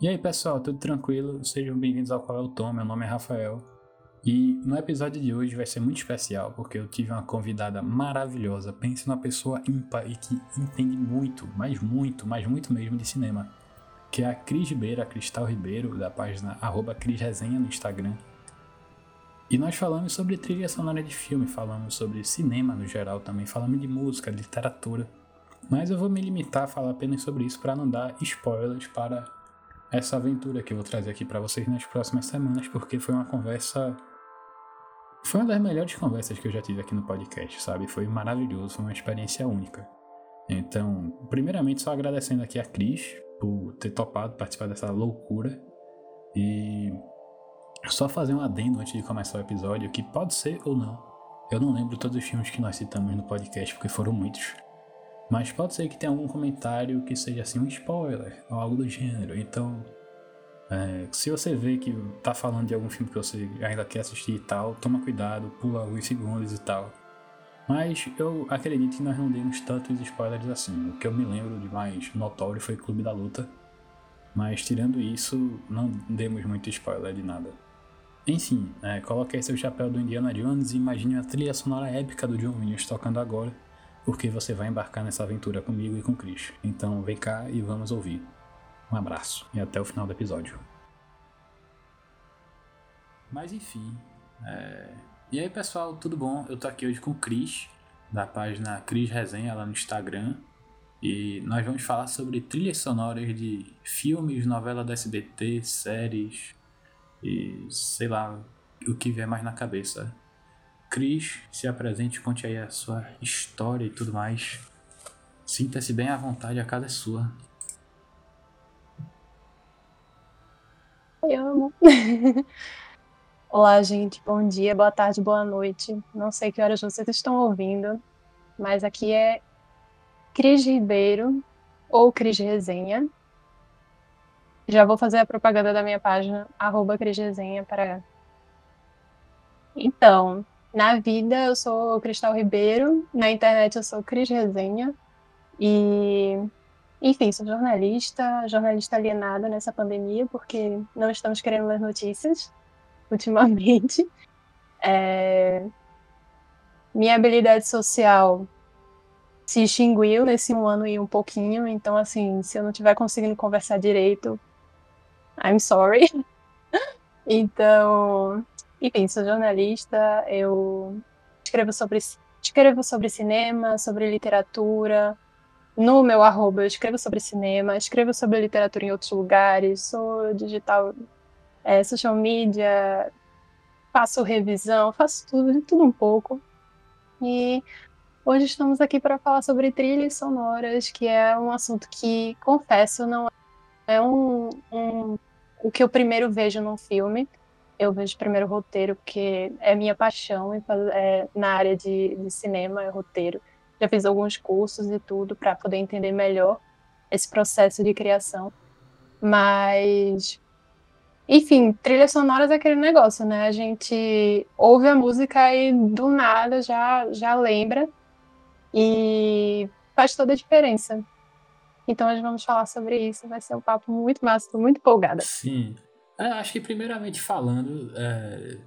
E aí pessoal, tudo tranquilo? Sejam bem-vindos ao Qual é o Tom, meu nome é Rafael. E no episódio de hoje vai ser muito especial porque eu tive uma convidada maravilhosa. Pense numa pessoa ímpar e que entende muito, mas muito, mas muito mesmo de cinema. Que é a Cris Ribeiro, a Cristal Ribeiro, da página arroba Cris Resenha no Instagram. E nós falamos sobre trilha sonora de filme, falamos sobre cinema no geral também, falamos de música, de literatura. Mas eu vou me limitar a falar apenas sobre isso para não dar spoilers para essa aventura que eu vou trazer aqui para vocês nas próximas semanas, porque foi uma conversa. Foi uma das melhores conversas que eu já tive aqui no podcast, sabe? Foi maravilhoso, foi uma experiência única. Então, primeiramente, só agradecendo aqui a Cris por ter topado participar dessa loucura. E só fazer um adendo antes de começar o episódio, que pode ser ou não. Eu não lembro todos os filmes que nós citamos no podcast, porque foram muitos. Mas pode ser que tenha algum comentário que seja assim um spoiler ou algo do gênero. Então, é, se você vê que tá falando de algum filme que você ainda quer assistir e tal, toma cuidado, pula alguns segundos e tal. Mas eu acredito que nós não demos tantos spoilers assim. O que eu me lembro de mais notório foi Clube da Luta. Mas tirando isso, não demos muito spoiler de nada. Enfim, é, coloque aí seu chapéu do Indiana Jones e imagine a trilha sonora épica do John Williams tocando agora porque você vai embarcar nessa aventura comigo e com Chris. Então vem cá e vamos ouvir. Um abraço e até o final do episódio. Mas enfim. É... E aí pessoal, tudo bom? Eu tô aqui hoje com o Cris, da página Cris Resenha lá no Instagram. E nós vamos falar sobre trilhas sonoras de filmes, novela da SBT, séries e sei lá o que vier mais na cabeça. Cris, se apresente, conte aí a sua história e tudo mais. Sinta-se bem à vontade, a casa é sua. Eu amo. Olá, gente. Bom dia, boa tarde, boa noite. Não sei que horas vocês estão ouvindo, mas aqui é Cris Ribeiro ou Cris Resenha. Já vou fazer a propaganda da minha página, arroba Cris Resenha, para. Então, na vida, eu sou Cristal Ribeiro, na internet eu sou Cris Resenha. E, enfim, sou jornalista, jornalista alienada nessa pandemia, porque não estamos querendo ler notícias ultimamente. É... Minha habilidade social se extinguiu nesse um ano e um pouquinho, então, assim, se eu não estiver conseguindo conversar direito, I'm sorry. então, enfim, sou jornalista, eu escrevo sobre, escrevo sobre cinema, sobre literatura. No meu arroba eu escrevo sobre cinema, escrevo sobre literatura em outros lugares, sou digital, é, social media, faço revisão, faço tudo, de tudo um pouco. E hoje estamos aqui para falar sobre trilhas sonoras, que é um assunto que, confesso, não é um, um o que eu primeiro vejo num filme eu vejo primeiro roteiro, porque é minha paixão é, na área de, de cinema, é roteiro. Já fiz alguns cursos e tudo para poder entender melhor esse processo de criação. Mas, enfim, trilhas sonoras é aquele negócio, né? A gente ouve a música e do nada já, já lembra e faz toda a diferença. Então hoje vamos falar sobre isso, vai ser um papo muito massa, muito empolgada. Sim, é, acho que primeiramente falando, é,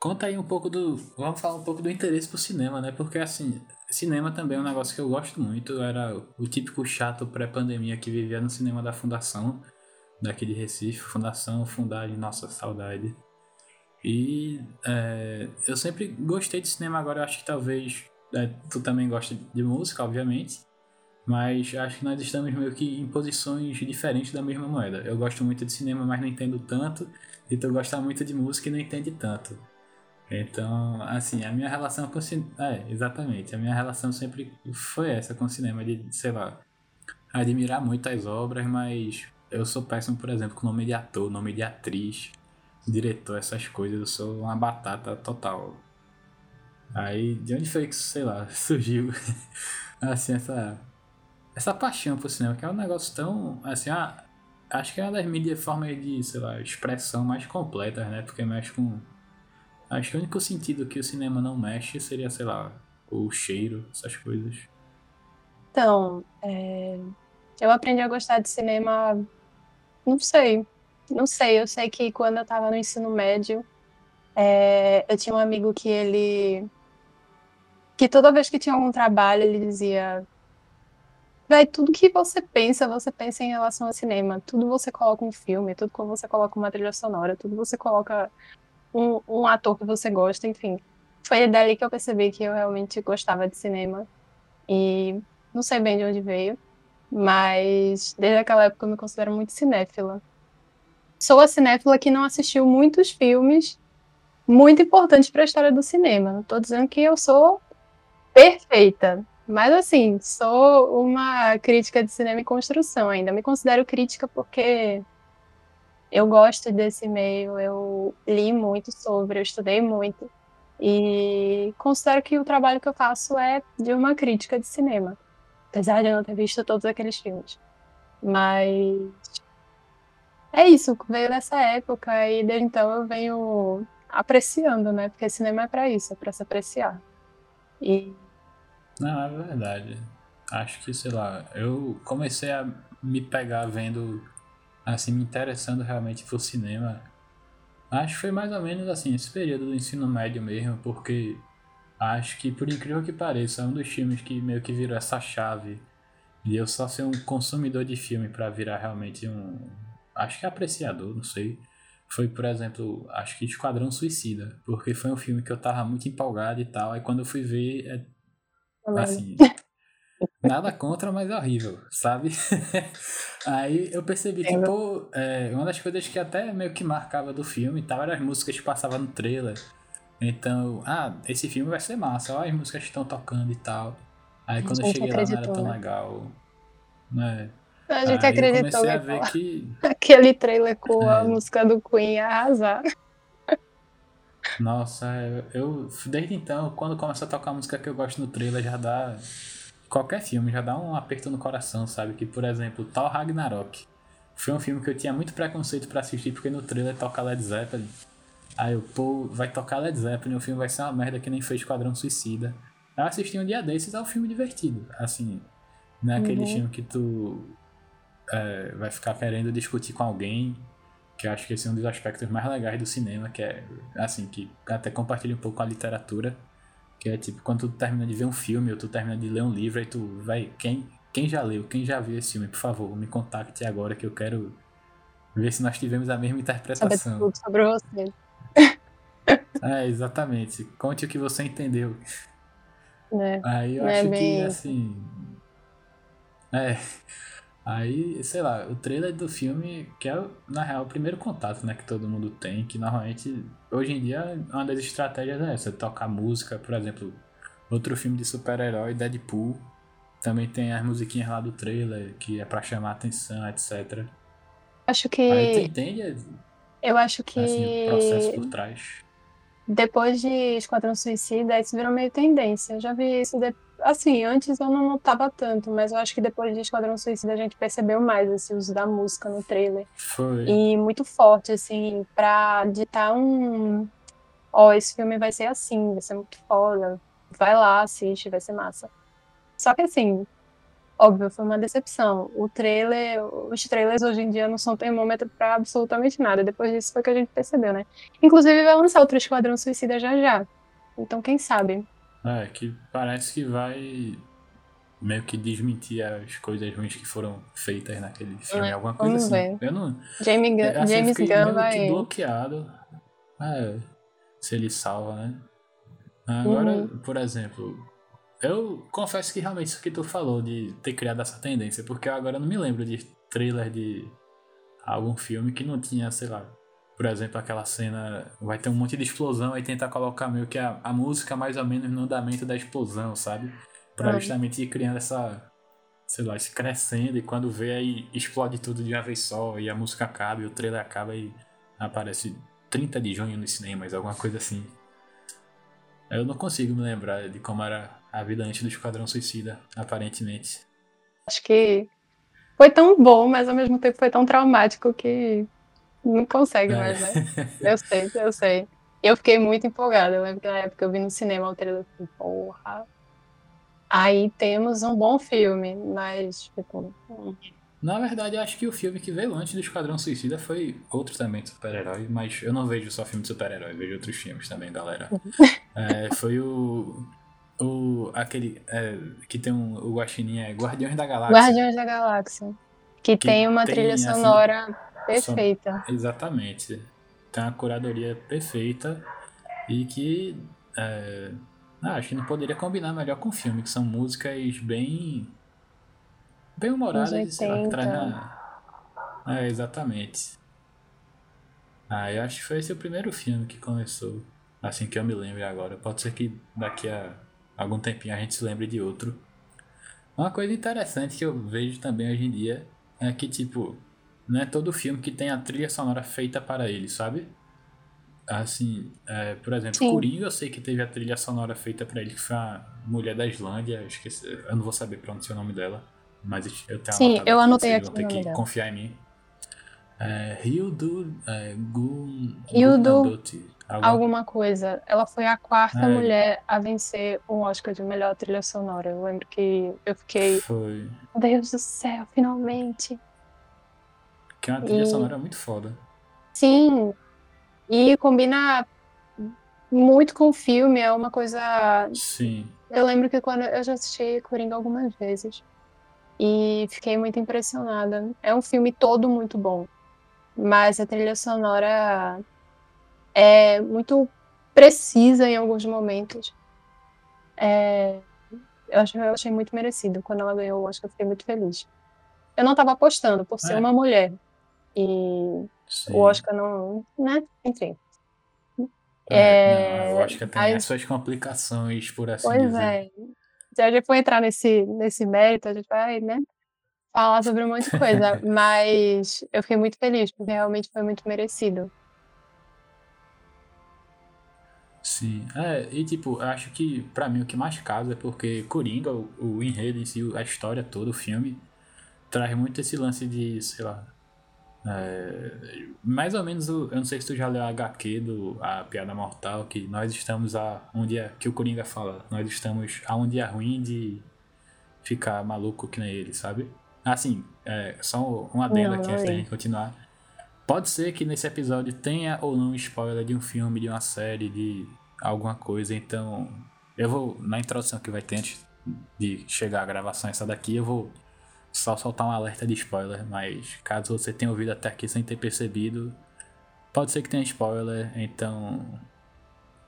conta aí um pouco do. Vamos falar um pouco do interesse por cinema, né? Porque assim, cinema também é um negócio que eu gosto muito. Era o típico chato pré-pandemia que vivia no cinema da Fundação, daqui de Recife, Fundação, Fundagem, nossa, saudade. E é, eu sempre gostei de cinema, agora eu acho que talvez é, tu também gosta de música, obviamente. Mas acho que nós estamos meio que em posições diferentes da mesma moeda. Eu gosto muito de cinema, mas não entendo tanto. E tu gosta muito de música e não entende tanto. Então, assim, a minha relação com cinema. É, exatamente. A minha relação sempre foi essa com o cinema, de, sei lá, admirar muito as obras, mas eu sou péssimo, por exemplo, com nome de ator, nome de atriz, diretor, essas coisas. Eu sou uma batata total. Aí, de onde foi que, sei lá, surgiu, assim, essa essa paixão por cinema, que é um negócio tão, assim, ah, acho que é uma das mídias formas de, sei lá, expressão mais completas, né? Porque mexe com. Acho que o único sentido que o cinema não mexe seria, sei lá, o cheiro, essas coisas. Então, é... eu aprendi a gostar de cinema não sei. Não sei. Eu sei que quando eu tava no ensino médio, é, eu tinha um amigo que ele. que toda vez que tinha algum trabalho, ele dizia. Véi, tudo que você pensa, você pensa em relação ao cinema. Tudo você coloca um filme, tudo que você coloca uma trilha sonora, tudo você coloca um, um ator que você gosta, enfim. Foi dali que eu percebi que eu realmente gostava de cinema. E não sei bem de onde veio, mas desde aquela época eu me considero muito cinéfila. Sou a cinéfila que não assistiu muitos filmes muito importantes para a história do cinema. Não estou dizendo que eu sou perfeita, mas assim, sou uma crítica de cinema em construção ainda. Me considero crítica porque eu gosto desse meio, eu li muito sobre, eu estudei muito. E considero que o trabalho que eu faço é de uma crítica de cinema. Apesar de eu não ter visto todos aqueles filmes. Mas. É isso, veio dessa época e desde então eu venho apreciando, né? Porque cinema é para isso, é para se apreciar. E. Não, é verdade. Acho que, sei lá, eu comecei a me pegar vendo, assim, me interessando realmente por cinema Acho que foi mais ou menos assim, esse período do ensino médio mesmo, porque acho que, por incrível que pareça, é um dos filmes que meio que virou essa chave de eu só ser um consumidor de filme para virar realmente um. Acho que apreciador, não sei. Foi, por exemplo, acho que Esquadrão Suicida, porque foi um filme que eu tava muito empolgado e tal, aí quando eu fui ver, é, assim, Nada contra, mas é horrível, sabe? Aí eu percebi que, pô, é, uma das coisas que até meio que marcava do filme e tal eram as músicas que passavam no trailer. Então, ah, esse filme vai ser massa, olha as músicas que estão tocando e tal. Aí quando eu cheguei lá não era tão né? legal. Né? A gente Aí acreditou que, a ver que aquele trailer com é. a música do Queen ia arrasar. Nossa, eu desde então, quando começa a tocar a música que eu gosto no trailer, já dá qualquer filme já dá um aperto no coração, sabe? Que, por exemplo, Thor Ragnarok foi um filme que eu tinha muito preconceito para assistir porque no trailer toca Led Zeppelin. Aí eu, pô, vai tocar Led Zeppelin, o filme vai ser uma merda que nem fez Esquadrão Suicida. Eu assisti um dia desses, é um filme divertido. Assim, não é aquele uhum. filme que tu é, vai ficar querendo discutir com alguém, que eu acho que esse é um dos aspectos mais legais do cinema, que é, assim, que até compartilha um pouco com a literatura que é tipo, quando tu termina de ver um filme ou tu termina de ler um livro, aí tu vai. Quem, quem já leu, quem já viu esse filme, por favor, me contacte agora que eu quero ver se nós tivemos a mesma interpretação. Saber sobre você. É, exatamente. Conte o que você entendeu. É, aí eu é acho bem... que assim. É. Aí, sei lá, o trailer do filme, que é, na real, o primeiro contato, né, que todo mundo tem, que normalmente, hoje em dia, uma das estratégias é essa, tocar música, por exemplo, outro filme de super-herói, Deadpool, também tem as musiquinhas lá do trailer, que é para chamar atenção, etc. Acho que... Aí tu entende? Eu acho que... Assim, o processo por trás. Depois de Esquadrão Suicida, isso virou meio tendência. Eu já vi isso de Assim, antes eu não notava tanto, mas eu acho que depois de Esquadrão Suicida a gente percebeu mais esse uso da música no trailer. Foi. E muito forte, assim, pra ditar um. Ó, oh, esse filme vai ser assim, vai ser muito foda. Vai lá, assiste, vai ser massa. Só que assim, óbvio, foi uma decepção. O trailer, os trailers hoje em dia não são termômetro para absolutamente nada. Depois disso foi que a gente percebeu, né? Inclusive vai lançar outro Esquadrão Suicida já já. Então quem sabe? É, que parece que vai meio que desmentir as coisas ruins que foram feitas naquele filme, é, alguma coisa assim. Ver. Eu não. Jamie Gun, é, assim, James Gunn vai. bloqueado. É, se ele salva, né? Agora, uhum. por exemplo, eu confesso que realmente isso que tu falou de ter criado essa tendência, porque eu agora não me lembro de trailer de algum filme que não tinha, sei lá, por exemplo, aquela cena vai ter um monte de explosão aí tentar colocar meio que a, a música mais ou menos no andamento da explosão, sabe? Pra uhum. justamente ir criando essa, sei lá, se crescendo e quando vê aí explode tudo de uma vez só e a música acaba e o trailer acaba e aparece 30 de junho nos cinemas, alguma coisa assim. Eu não consigo me lembrar de como era a vida antes do Esquadrão Suicida, aparentemente. Acho que foi tão bom, mas ao mesmo tempo foi tão traumático que não consegue é. mais, né? Eu sei, eu sei. Eu fiquei muito empolgada. Eu lembro que na época eu vi no cinema o trailer e porra. Aí temos um bom filme, mas, tipo. Na verdade, eu acho que o filme que veio antes do Esquadrão Suicida foi outro também de super-herói, mas eu não vejo só filme de super-herói, vejo outros filmes também, galera. É, foi o. O. aquele. É, que tem um, o Guaxinim é Guardiões da Galáxia. Guardiões da Galáxia. Que, que tem uma tem, trilha assim, sonora assim, perfeita. Son... Exatamente. Tem uma curadoria perfeita e que. É, ah, acho que não poderia combinar melhor com o filme, que são músicas bem Bem humoradas sei lá, que traz na... É, exatamente. Ah, eu acho que foi esse o primeiro filme que começou. Assim que eu me lembro agora. Pode ser que daqui a algum tempinho a gente se lembre de outro. Uma coisa interessante que eu vejo também hoje em dia é que, tipo, não é todo filme que tem a trilha sonora feita para ele, sabe? Assim, é, por exemplo, Sim. Coringa eu sei que teve a trilha sonora feita para ele, que foi a mulher da Islândia, eu esqueci, eu não vou saber pronunciar o nome dela. Mas eu tenho Sim, eu anotei aqui. Vão ter que dela. confiar em mim. É, Hildo é, Gun, Hildo alguma... alguma coisa. Ela foi a quarta é. mulher a vencer um Oscar de melhor trilha sonora. Eu lembro que eu fiquei. Foi. Deus do céu, finalmente. Que é uma trilha e... sonora muito foda. Sim. E combina muito com o filme, é uma coisa. Sim. Eu lembro que quando eu já assisti Coringa algumas vezes e fiquei muito impressionada. É um filme todo muito bom, mas a trilha sonora é muito precisa em alguns momentos. É, eu, achei, eu achei muito merecido. Quando ela ganhou o Oscar, eu fiquei muito feliz. Eu não estava apostando por ser é. uma mulher. E Sim. o Oscar não. né? Enfim. É, é, não, o Oscar tem as suas complicações, por assim pois dizer. é. Se a gente for entrar nesse, nesse mérito, a gente vai, né? Falar sobre um monte de coisa. mas eu fiquei muito feliz, porque realmente foi muito merecido. Sim, é, e tipo, eu acho que para mim o que mais casa é porque Coringa, o, o enredo em si, a história toda, o filme, traz muito esse lance de, sei lá, é, mais ou menos, eu não sei se tu já leu a HQ do A Piada Mortal, que nós estamos a um dia, que o Coringa fala, nós estamos a um dia ruim de ficar maluco que nem ele, sabe? Assim, é, só um adendo não, aqui antes da gente continuar. Pode ser que nesse episódio tenha ou não spoiler de um filme, de uma série, de alguma coisa, então eu vou, na introdução que vai ter antes de chegar a gravação essa daqui, eu vou só soltar um alerta de spoiler, mas caso você tenha ouvido até aqui sem ter percebido, pode ser que tenha spoiler, então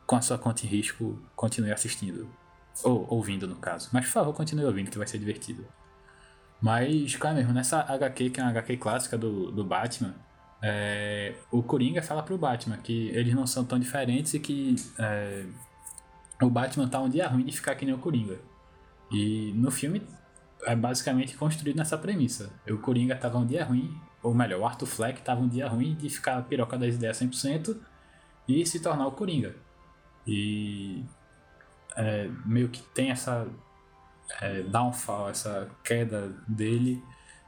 com a sua conta em risco, continue assistindo. Ou ouvindo, no caso. Mas por favor, continue ouvindo, que vai ser divertido. Mas, cara mesmo, nessa HQ, que é uma HQ clássica do, do Batman, é, o Coringa fala pro Batman que eles não são tão diferentes e que é, o Batman tá um dia ruim de ficar que nem o Coringa. E no filme é basicamente construído nessa premissa. O Coringa tava um dia ruim, ou melhor, o Arthur Fleck tava um dia ruim de ficar piroca das ideias 100% e se tornar o Coringa. E é, meio que tem essa é, downfall, essa queda dele,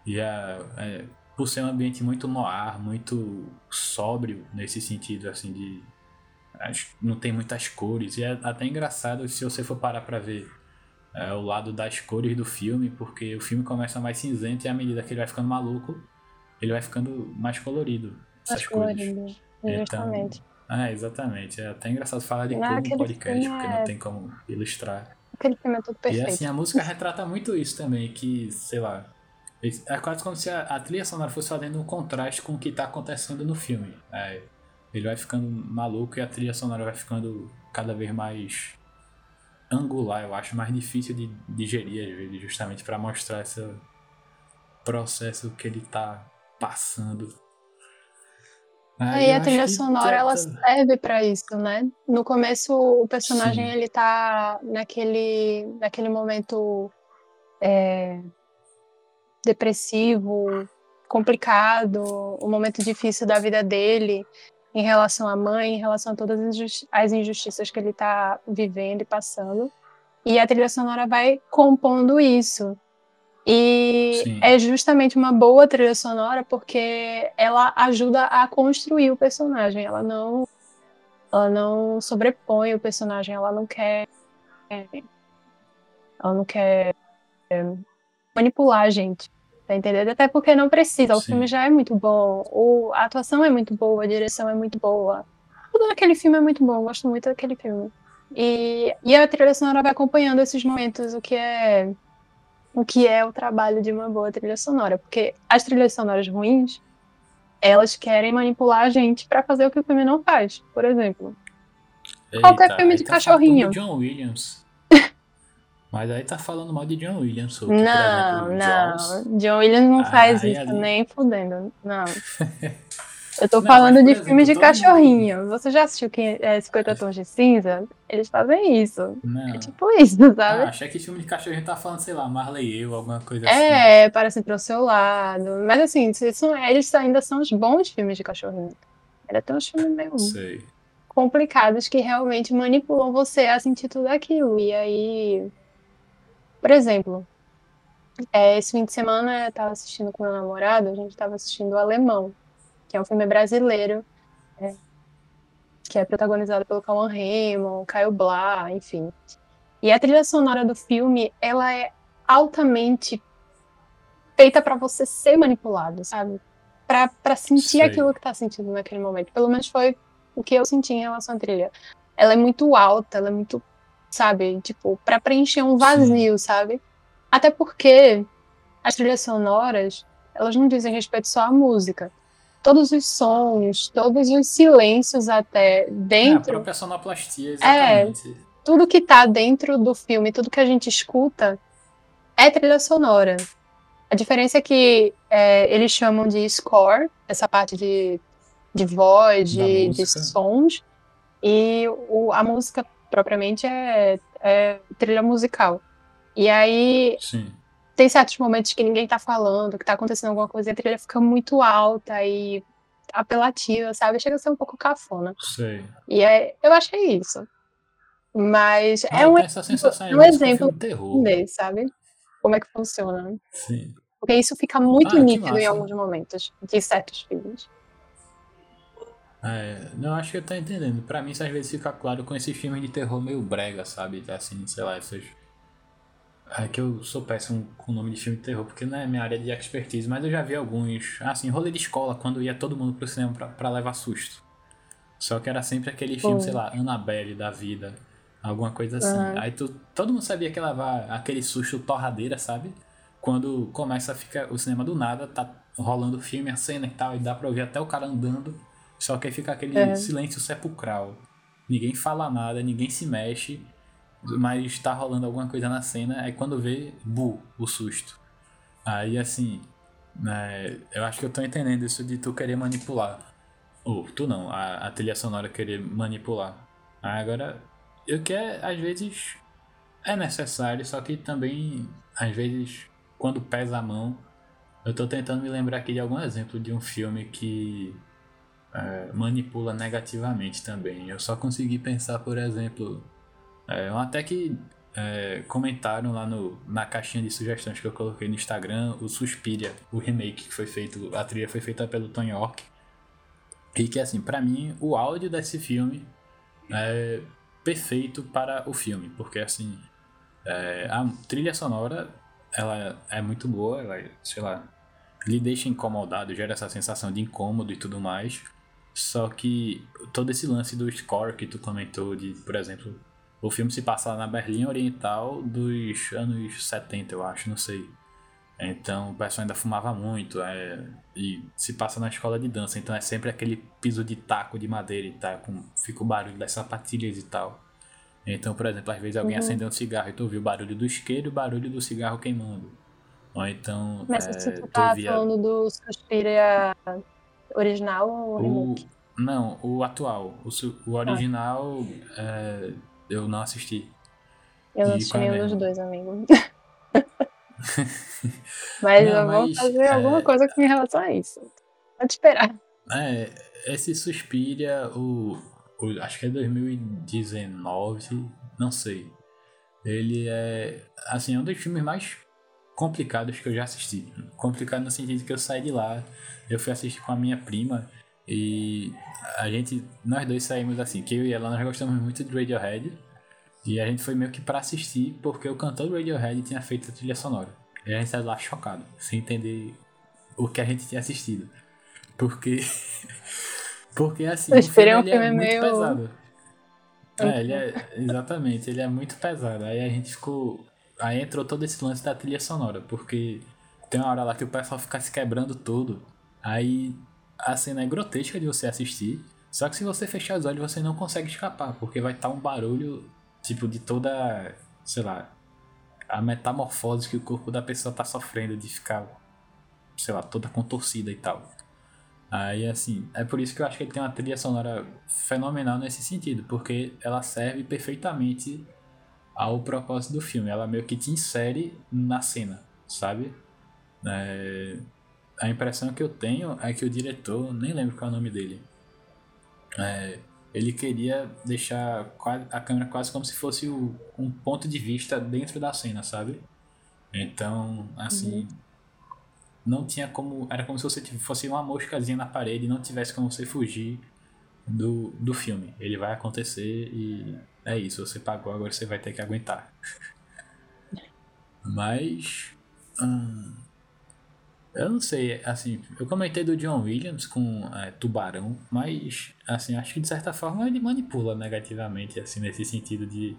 e a, é, por ser um ambiente muito noir, muito sóbrio nesse sentido, assim, de. Não tem muitas cores, e é até engraçado se você for parar pra ver é, o lado das cores do filme, porque o filme começa mais cinzento e à medida que ele vai ficando maluco, ele vai ficando mais colorido. Essas mais cores. Colorido, então, é, exatamente. É até engraçado falar de cor no podcast, porque é... não tem como ilustrar. Aquele filme é tudo perfeito. E assim, a música retrata muito isso também, que, sei lá, é quase como se a, a trilha sonora fosse fazendo um contraste com o que está acontecendo no filme. É, ele vai ficando maluco e a trilha sonora vai ficando cada vez mais angular, eu acho mais difícil de digerir às vezes, justamente para mostrar esse processo que ele tá passando. Aí, Aí a trilha sonora ela serve para isso, né? No começo o personagem Sim. ele tá naquele naquele momento é, depressivo, complicado, um momento difícil da vida dele em relação à mãe, em relação a todas as injustiças que ele está vivendo e passando. E a trilha sonora vai compondo isso. E Sim. é justamente uma boa trilha sonora porque ela ajuda a construir o personagem. Ela não, ela não sobrepõe o personagem. Ela não quer, ela não quer é, manipular a gente. Tá entendendo? Até porque não precisa, o Sim. filme já é muito bom, o, a atuação é muito boa, a direção é muito boa. Tudo naquele filme é muito bom, eu gosto muito daquele filme. E, e a trilha sonora vai acompanhando esses momentos, o que é o que é o trabalho de uma boa trilha sonora, porque as trilhas sonoras ruins, elas querem manipular a gente pra fazer o que o filme não faz. Por exemplo, Qualquer filme de tá cachorrinho. John Williams. Mas aí tá falando mal de John Williams. Ou, não, exemplo, não, John Williams não Ah, faz isso, ali- nem fudendo, não. Eu tô Não, falando mas, de exemplo, filmes de todo mundo- cachorrinho. Você já assistiu quem- é, 50 Tons de Cinza? Eles fazem isso. Não. É tipo isso, sabe? Ah, achei que filme de cachorrinho tá falando, sei lá, Marley e eu, alguma coisa assim. É, parece pro seu lado. Mas assim, são, eles ainda são os bons filmes de cachorrinho. Ainda tem uns filmes meio Sei. complicados que realmente manipulam você a sentir tudo aquilo. E aí, por exemplo, é, esse fim de semana eu tava assistindo com meu namorado, a gente tava assistindo o Alemão, que é um filme brasileiro, é, que é protagonizado pelo Cauã Raymond, Caio Blá, enfim. E a trilha sonora do filme, ela é altamente feita pra você ser manipulado, sabe? Pra, pra sentir Sei. aquilo que tá sentindo naquele momento. Pelo menos foi o que eu senti em relação à trilha. Ela é muito alta, ela é muito, sabe, tipo, pra preencher um vazio, sabe? Até porque as trilhas sonoras, elas não dizem respeito só à música. Todos os sons, todos os silêncios até É, a dentro, própria sonoplastia, É. exatamente. tudo que tá dentro do filme, tudo que a gente escuta é trilha sonora. A diferença é que é, eles chamam de score, essa parte de, de voz, de, de sons, e o, a música propriamente é, é trilha musical. E aí Sim. tem certos momentos que ninguém tá falando, que tá acontecendo alguma coisa, e a trilha fica muito alta e apelativa, sabe? Chega a ser um pouco cafona. Sei. E é, eu achei isso. Mas Ah, é um essa sensação um com exemplo de terror. entender, sabe? Como é que funciona. Sim. Porque isso fica muito Ah, nítido em alguns momentos de certos filmes. É, não, acho que eu tô entendendo. Pra mim, isso às vezes fica claro com esses filmes de terror meio brega, sabe? Assim, sei lá, essas. É que eu sou péssimo com o nome de filme de terror, porque não é minha área de expertise, mas eu já vi alguns. Assim, rolê de escola, quando ia todo mundo pro cinema pra, pra levar susto. Só que era sempre aquele filme, Pô. sei lá, Annabelle da vida. Alguma coisa assim. Aham. Aí tu, todo mundo sabia que levar aquele susto torradeira, sabe? Quando começa a ficar o cinema do nada, tá rolando o filme, a cena e tal, e dá pra ouvir até o cara andando. Só que aí fica aquele É. silêncio sepulcral. Ninguém fala nada, ninguém se mexe, mas tá rolando alguma coisa na cena. Aí quando vê, bu, o susto. Aí assim, né, eu acho que eu tô entendendo isso de tu querer manipular. Ou tu não, a, a trilha sonora querer manipular. Aí agora, eu que é, às vezes é necessário, só que também, às vezes, quando pesa a mão, eu tô tentando me lembrar aqui de algum exemplo de um filme que é, manipula negativamente também. Eu só consegui pensar, por exemplo, é, até que é, comentaram lá no, na caixinha de sugestões que eu coloquei no Instagram o Suspiria, o remake que foi feito, a trilha foi feita pelo Tony York. E que assim, pra mim, o áudio desse filme é perfeito para o filme, porque assim, é, a trilha sonora ela é muito boa, ela, sei lá, lhe deixa incomodado, gera essa sensação de incômodo e tudo mais. Só que todo esse lance do score que tu comentou, de, por exemplo, o filme se passa na Berlim Oriental dos anos 70, eu acho, não sei. Então o pessoal ainda fumava muito, é, e se passa na escola de dança, então é sempre aquele piso de taco de madeira e tal, com, fica o barulho das sapatilhas e tal. Então, por exemplo, às vezes alguém Uhum. acendeu um cigarro e tu ouviu o barulho do isqueiro e o barulho do cigarro queimando. Ou então, Mas é, se tu tá ouvia falando do Suspiria original ou o... remake? Não, o atual. O, o original é, eu não assisti. Eu não assisti qual é nenhum dos dois, amigo. mas Não, eu vou mas, fazer é, alguma coisa com relação a isso. Pode esperar. É, esse Suspiria, o, o- acho que é 2019, não sei. Ele é, assim, é um dos filmes mais complicados que eu já assisti. Complicado no sentido que eu saí de lá, eu fui assistir com a minha prima e a gente, nós dois saímos assim, que eu e ela nós gostamos muito de Radiohead e a gente foi meio que pra assistir porque o cantor do Radiohead tinha feito a trilha sonora. E a gente saiu lá chocado, sem entender o que a gente tinha assistido. Porque. Porque assim, o filme, o filme é, é muito meio... pesado. É, ele é. Exatamente, ele é muito pesado. Aí a gente ficou. Aí entrou todo esse lance da trilha sonora, porque tem uma hora lá que o pessoal fica se quebrando todo. Aí a cena é grotesca de você assistir. Só que se você fechar os olhos, você não consegue escapar, porque vai estar um barulho, tipo, de toda, sei lá, a metamorfose que o corpo da pessoa tá sofrendo, de ficar, sei lá, toda contorcida e tal. Aí, assim, é por isso que eu acho que ele tem uma trilha sonora fenomenal nesse sentido, porque ela serve perfeitamente ao propósito do filme. Ela meio que te insere na cena, sabe? É... A impressão que eu tenho é que o diretor, nem lembro qual é o nome dele, é... ele queria deixar a câmera quase como se fosse o... um ponto de vista dentro da cena, sabe? Então, assim. Uhum não tinha como. Era como se você fosse uma moscazinha na parede e não tivesse como você fugir do, do filme. Ele vai acontecer e é isso. Você pagou, agora você vai ter que aguentar. Mas. Hum, eu não sei, assim, eu comentei do John Williams com é, Tubarão, mas, assim, acho que de certa forma ele manipula negativamente, assim, nesse sentido de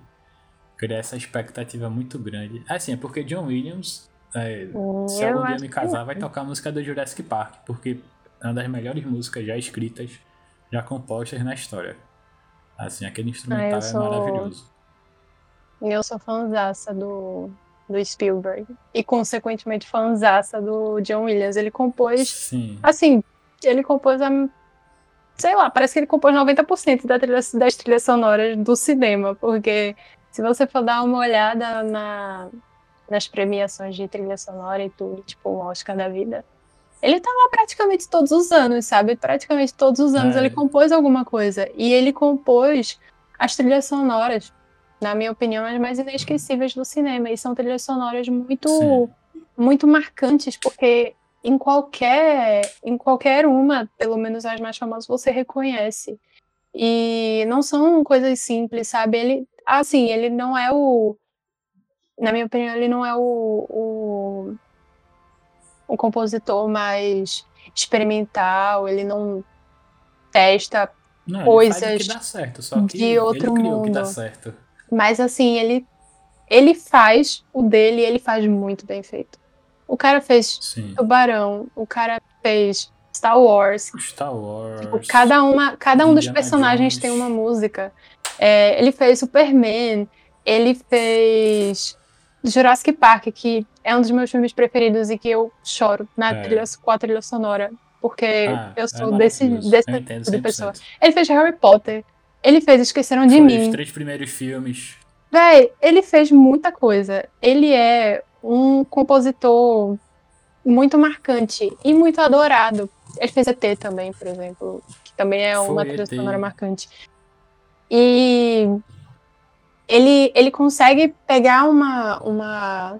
criar essa expectativa muito grande. Assim, é porque John Williams é, se algum dia me casar, que... vai tocar a música do Jurassic Park, porque é uma das melhores músicas já escritas, já compostas na história. Assim, aquele instrumental ah, sou... é maravilhoso. Eu sou fãzaça do, do Spielberg. E, consequentemente, fãzaça do John Williams. Ele compôs. Sim. Assim, ele compôs a. Sei lá, parece que ele compôs 90% da trilha, das trilhas sonoras do cinema. Porque se você for dar uma olhada na, nas premiações de trilha sonora e tudo, tipo o Oscar da vida. Ele tá lá praticamente todos os anos, sabe? Praticamente todos os anos é. ele compôs alguma coisa. E ele compôs as trilhas sonoras, na minha opinião, as mais inesquecíveis do cinema. E são trilhas sonoras muito, muito marcantes, porque em qualquer, em qualquer uma, pelo menos as mais famosas, você reconhece. E não são coisas simples, sabe? Ele, assim, ele não é o na minha opinião, ele não é o, o, o compositor mais experimental, ele não testa não, coisas certo, de outro mundo. certo. Mas assim, ele ele faz o dele, ele faz muito bem feito. O cara fez Sim. Tubarão, o cara fez Star Wars. Star Wars. Tipo, cada uma, cada um dos personagens Jones. tem uma música. É, ele fez Superman, ele fez Jurassic Park, que é um dos meus filmes preferidos e que eu choro na é. trilha, com a trilha sonora. Porque ah, eu sou é desse, desse tipo de pessoa. Ele fez Harry Potter. Ele fez Esqueceram de Foi Mim. Os três primeiros filmes. Véi, ele fez muita coisa. Ele é um compositor muito marcante e muito adorado. Ele fez ET também, por exemplo, que também é uma trilha sonora marcante. E ele, ele consegue pegar uma, uma,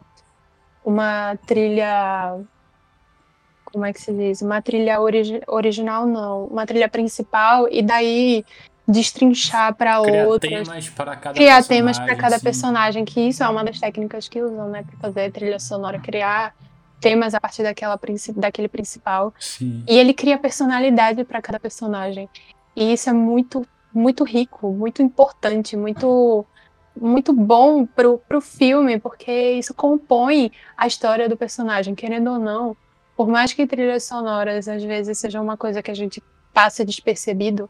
uma trilha. Como é que se diz? Uma trilha origi original, não. Uma trilha principal, e daí destrinchar para outras. Temas para cada criar temas para cada sim. personagem, que isso é uma das técnicas que usam, né, para fazer trilha sonora, criar temas a partir daquela daquele principal. Sim. E ele cria personalidade para cada personagem. E isso é muito muito rico, muito importante, muito muito bom pro, pro filme, porque isso compõe a história do personagem, querendo ou não. Por mais que trilhas sonoras às vezes sejam uma coisa que a gente passa despercebido,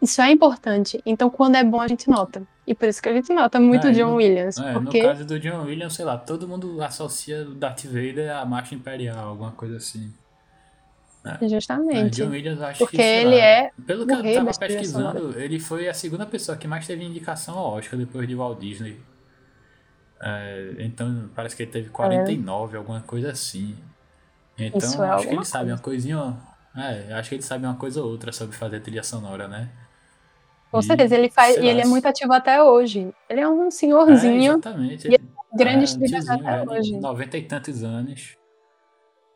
isso é importante. Então, quando é bom, a gente nota. E por isso que a gente nota muito é, John no, Williams. É, porque... No caso do John Williams, sei lá, todo mundo associa o Darth Vader à marcha imperial, alguma coisa assim. É. Justamente. É, John Williams, acho Porque que, ele lá, é. Pelo que eu tava pesquisando, ele foi a segunda pessoa que mais teve indicação ao Oscar depois de Walt Disney. É, então parece que ele teve 49, é. alguma coisa assim. Então é acho que ele sabe uma coisinha. É, acho que ele sabe uma coisa ou outra sobre fazer trilha sonora, né? Com e, certeza, ele faz. E ele é muito ativo até hoje. Ele é um senhorzinho. É, exatamente. E é grande é, até hoje. 90 e tantos anos.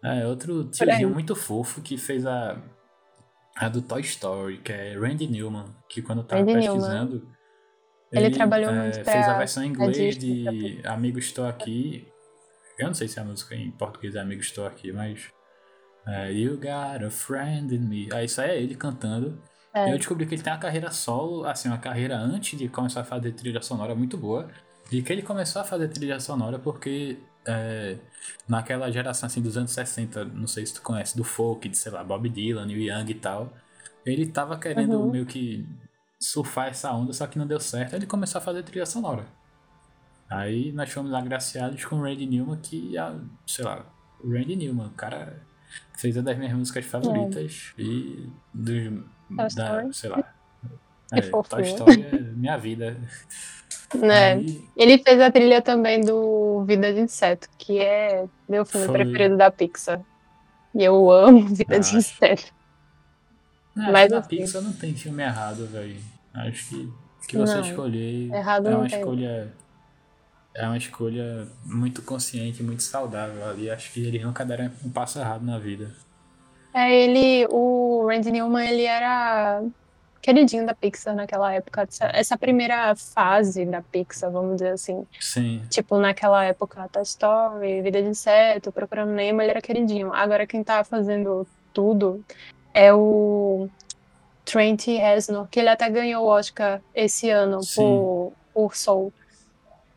É, outro tiozinho muito fofo que fez a, a do Toy Story, que é Randy Newman, que quando eu tava Randy pesquisando. Newman. Ele, ele trabalhou é, muito Fez a versão em inglês de Amigo Estou Aqui. Eu não sei se a música em português é Amigo Estou Aqui, mas. É, you got a friend in me. Aí isso aí é ele cantando. É. Eu descobri que ele tem uma carreira solo, assim, uma carreira antes de começar a fazer trilha sonora muito boa. E que ele começou a fazer trilha sonora porque é, naquela geração assim dos anos 60, não sei se tu conhece, do folk, de sei lá, Bob Dylan, Neil Young e tal. Ele tava querendo uhum. meio que surfar essa onda, só que não deu certo. Aí ele começou a fazer trilha sonora. Aí nós fomos agraciados com o Randy Newman, que, sei lá, o Randy Newman, o cara fez uma das minhas músicas favoritas é. e dos, da, sei lá, é, Toy Story é minha vida. Né? Aí... Ele fez a trilha também do Vida de Inseto, que é meu filme Foi... preferido da Pixar. E eu amo Vida ah, de Inseto. Não, Mas na assim... Pixar não tem filme errado, velho. Acho que que você não, escolher errado é uma escolha é uma escolha muito consciente, muito saudável ali. Acho que eles nunca deram um passo errado na vida. É, ele, o Randy Newman, ele era queridinho da Pixar naquela época. Essa primeira fase da Pixar, vamos dizer assim. Sim. Tipo, naquela época, Toy Story, Vida de Inseto, Procurando Nemo, ele era queridinho. Agora quem tá fazendo tudo é o Trent Reznor, que ele até ganhou o Oscar esse ano por, por Soul.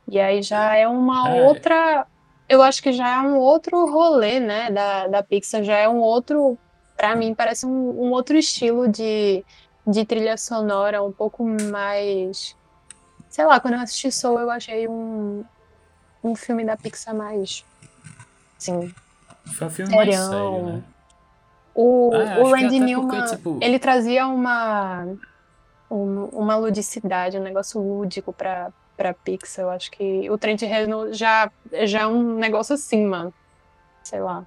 E aí já é uma é. outra... Eu acho que já é um outro rolê, né, da, da Pixar. Já é um outro... Pra mim, parece um, um outro estilo de de trilha sonora um pouco mais. Sei lá, quando eu assisti Soul, eu achei um, um filme da Pixar mais. Sim. Foi um filme serião. mais sério, né? O, ah, o Randy Newman, tipo... ele trazia uma, um, uma ludicidade, um negócio lúdico pra, pra Pixar. Eu acho que o Trent Reznor já, já é um negócio assim, mano. Sei lá.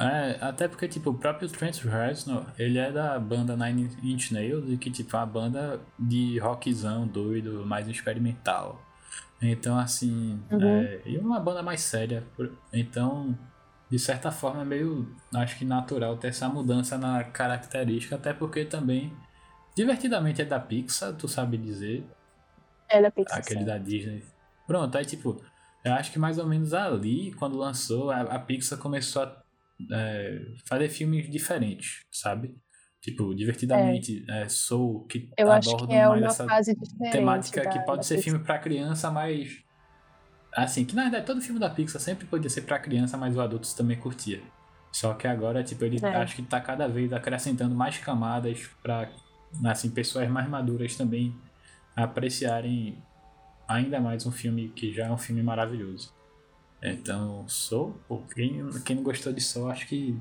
É, até porque, tipo, o próprio Trent Reznor, ele é da banda Nine Inch Nails, e que, tipo, é uma banda de rockzão doido, mais experimental. Então, assim, uhum. é, e uma banda mais séria. Então, de certa forma, é meio, acho que natural ter essa mudança na característica, até porque também, divertidamente é da Pixar, tu sabe dizer. É da Pixar. Aquele sim. da Disney. Pronto, aí, tipo, eu acho que mais ou menos ali, quando lançou, a, a Pixar começou a é, fazer filmes diferentes, sabe? Tipo, divertidamente, é. É, Soul, que Eu aborda que é mais essa temática da, que pode ser filme para criança, mas. Assim, que na verdade todo filme da Pixar sempre podia ser para criança, mas os adultos também curtia. Só que agora, tipo, ele é. acho que tá cada vez acrescentando mais camadas para assim, pessoas mais maduras também apreciarem ainda mais um filme que já é um filme maravilhoso. Então, Soul, quem, quem não gostou de Soul, acho que,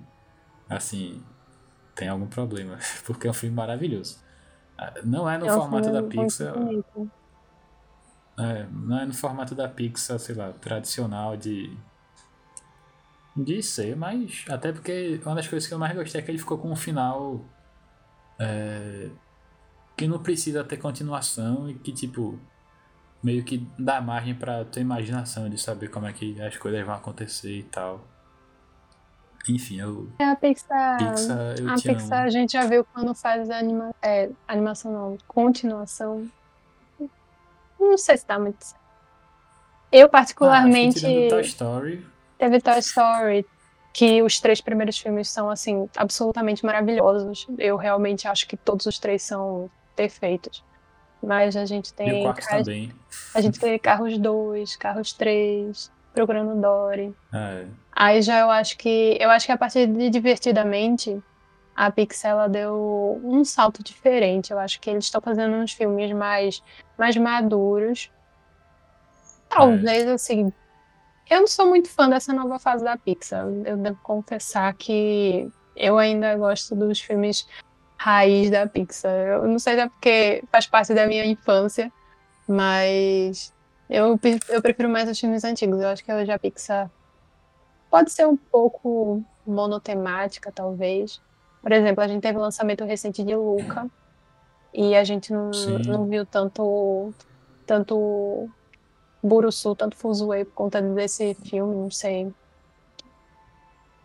assim, tem algum problema, porque é um filme maravilhoso. Ah, não é no é formato da Pixar. É, não é no formato da Pixar, sei lá, tradicional de. de ser, mas. Até porque uma das coisas que eu mais gostei é que ele ficou com um final. É, que não precisa ter continuação e que, tipo meio que dá margem pra tua imaginação de saber como é que as coisas vão acontecer e tal. Enfim, eu. É a Pixar. Pixar eu a Pixar amo. a gente já viu quando faz anima, é, animação não, continuação. Não sei se dá muito certo. Eu, particularmente. Ah, Toy Story. Teve Toy Story, que os três primeiros filmes são, assim, absolutamente maravilhosos. Eu realmente acho que todos os três são perfeitos. Mas a gente tem. E o carros, também. A gente tem Carros 2, Carros 3, Procurando Dory. É. Aí já eu acho que. Eu acho que a partir de Divertidamente, a Pixar ela deu um salto diferente. Eu acho que eles estão fazendo uns filmes mais, mais maduros. Talvez, é. assim. Eu não sou muito fã dessa nova fase da Pixar. Eu devo confessar que eu ainda gosto dos filmes raiz da Pixar. Eu não sei se é porque faz parte da minha infância, mas eu, eu prefiro mais os filmes antigos. Eu acho que hoje a Pixar pode ser um pouco monotemática, talvez. Por exemplo, a gente teve o lançamento recente de Luca e a gente não, não viu tanto tanto Burusu, tanto Fuzue por conta desse filme, não sei.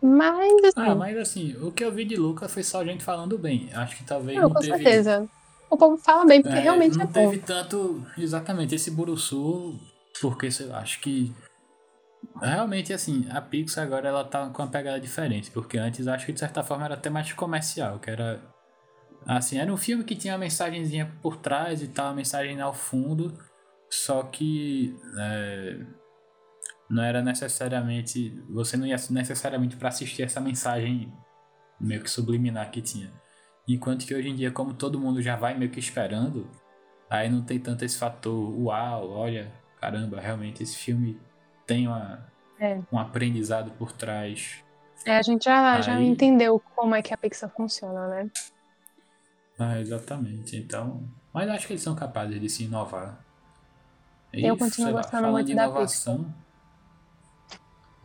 Mas assim. Ah, mas assim, o que eu vi de Luca foi só gente falando bem. Acho que talvez. Não, não com teve... certeza. O povo fala bem, porque é, realmente não é teve bom. tanto. Exatamente, esse Burusu, porque sei lá, acho que. Realmente, assim, a Pixar agora ela tá com uma pegada diferente, porque antes acho que de certa forma era até mais comercial, que era. Assim, era um filme que tinha uma mensagenzinha por trás e tal, uma mensagem ao fundo, só que. É, não era necessariamente. Você não ia necessariamente para assistir essa mensagem meio que subliminar que tinha. Enquanto que hoje em dia, como todo mundo já vai meio que esperando, aí não tem tanto esse fator, uau, olha, caramba, realmente esse filme tem uma, é. um aprendizado por trás. É, a gente já, aí... já entendeu como é que a Pixar funciona, né? Ah, exatamente. Então, mas acho que eles são capazes de se inovar. E, Eu continuo gostando muito da inovação, Pixar.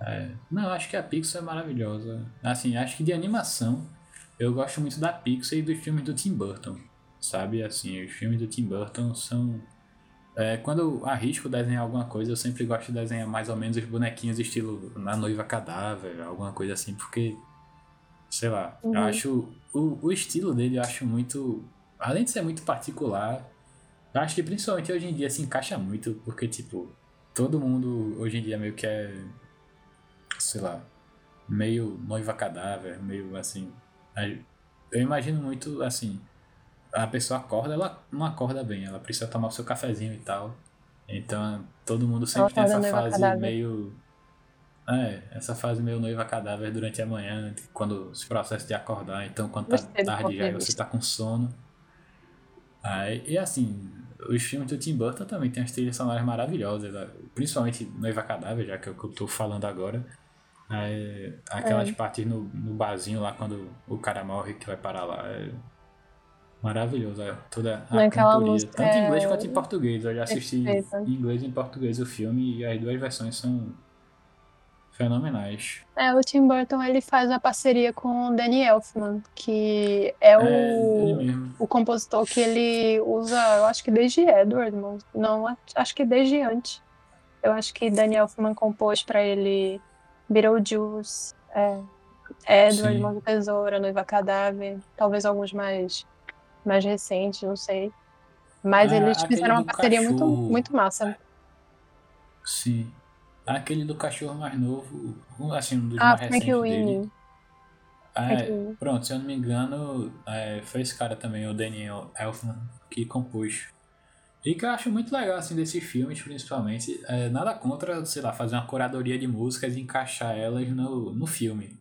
É, não, acho que a Pixar é maravilhosa. Assim, acho que de animação eu gosto muito da Pixar e dos filmes do Tim Burton. Sabe, assim, os filmes do Tim Burton são. É, quando eu arrisco desenhar alguma coisa, eu sempre gosto de desenhar mais ou menos os bonequinhos estilo Na Noiva Cadáver, alguma coisa assim, porque. Sei lá, uhum. eu acho. O, o estilo dele eu acho muito. Além de ser muito particular, eu acho que principalmente hoje em dia se encaixa muito, porque, tipo, todo mundo hoje em dia meio que é sei lá, meio noiva cadáver, meio assim. Eu imagino muito assim, a pessoa acorda, ela não acorda bem, ela precisa tomar o seu cafezinho e tal. Então todo mundo sempre tem essa fase cadáver. meio. É, essa fase meio noiva cadáver durante a manhã, quando se processa de acordar. Então quando tá tarde já você tá com sono. Aí, e assim, os filmes do Tim Burton também tem as trilhas sonoras maravilhosas, principalmente Noiva Cadáver, já que é o que eu tô falando agora. Aí, aquelas é. partes no, no barzinho lá, quando o cara morre, que vai parar lá. É maravilhoso. É toda a Naquela cantoria. Música Tanto em inglês quanto em português. Eu já assisti em inglês e em português o filme e as duas versões são fenomenais. É, o Tim Burton ele faz uma parceria com o Danny Elfman, que é, é o, o compositor que ele usa, eu acho que desde Edward, não, acho que desde antes. Eu acho que Danny Elfman compôs para ele Beetlejuice, é, Edward, Mão do Tesoura, Noiva Cadáver, talvez alguns mais, mais recentes, não sei. Mas ah, eles fizeram uma parceria muito, muito massa. Sim. Aquele do cachorro mais novo, assim, um dos ah, mais recentes dele. É, pronto, se eu não me engano, é, foi esse cara também, o Daniel Elfman, que compôs e que eu acho muito legal, assim, desses filmes, principalmente, é, nada contra, sei lá, fazer uma curadoria de músicas e encaixar elas no, no filme.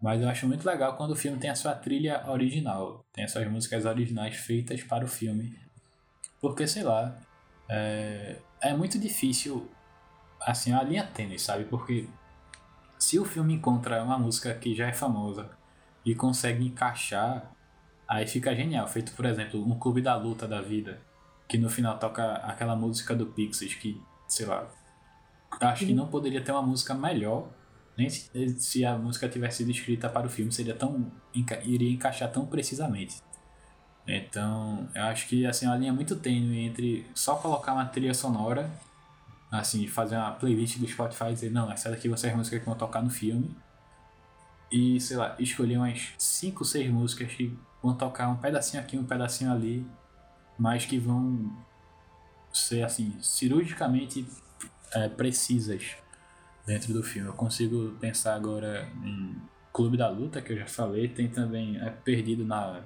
Mas eu acho muito legal quando o filme tem a sua trilha original, tem as suas músicas originais feitas para o filme. Porque, sei lá, é, é muito difícil, assim, a linha tênis, sabe? Porque se o filme encontra uma música que já é famosa e consegue encaixar, aí fica genial. Feito, por exemplo, um Clube da Luta da vida que no final toca aquela música do Pixies que, sei lá, acho que não poderia ter uma música melhor, nem se, se a música tivesse sido escrita para o filme, seria tão iria encaixar tão precisamente. Então, eu acho que assim, é uma linha muito tênue entre só colocar uma trilha sonora, assim, fazer uma playlist do Spotify e dizer, não, essa daqui vai ser as músicas que vão tocar no filme. E, sei lá, escolher umas 5, 6 músicas que vão tocar um pedacinho aqui, um pedacinho ali, mas que vão ser assim cirurgicamente é, precisas dentro do filme. Eu consigo pensar agora em Clube da Luta, que eu já falei, tem também é perdido na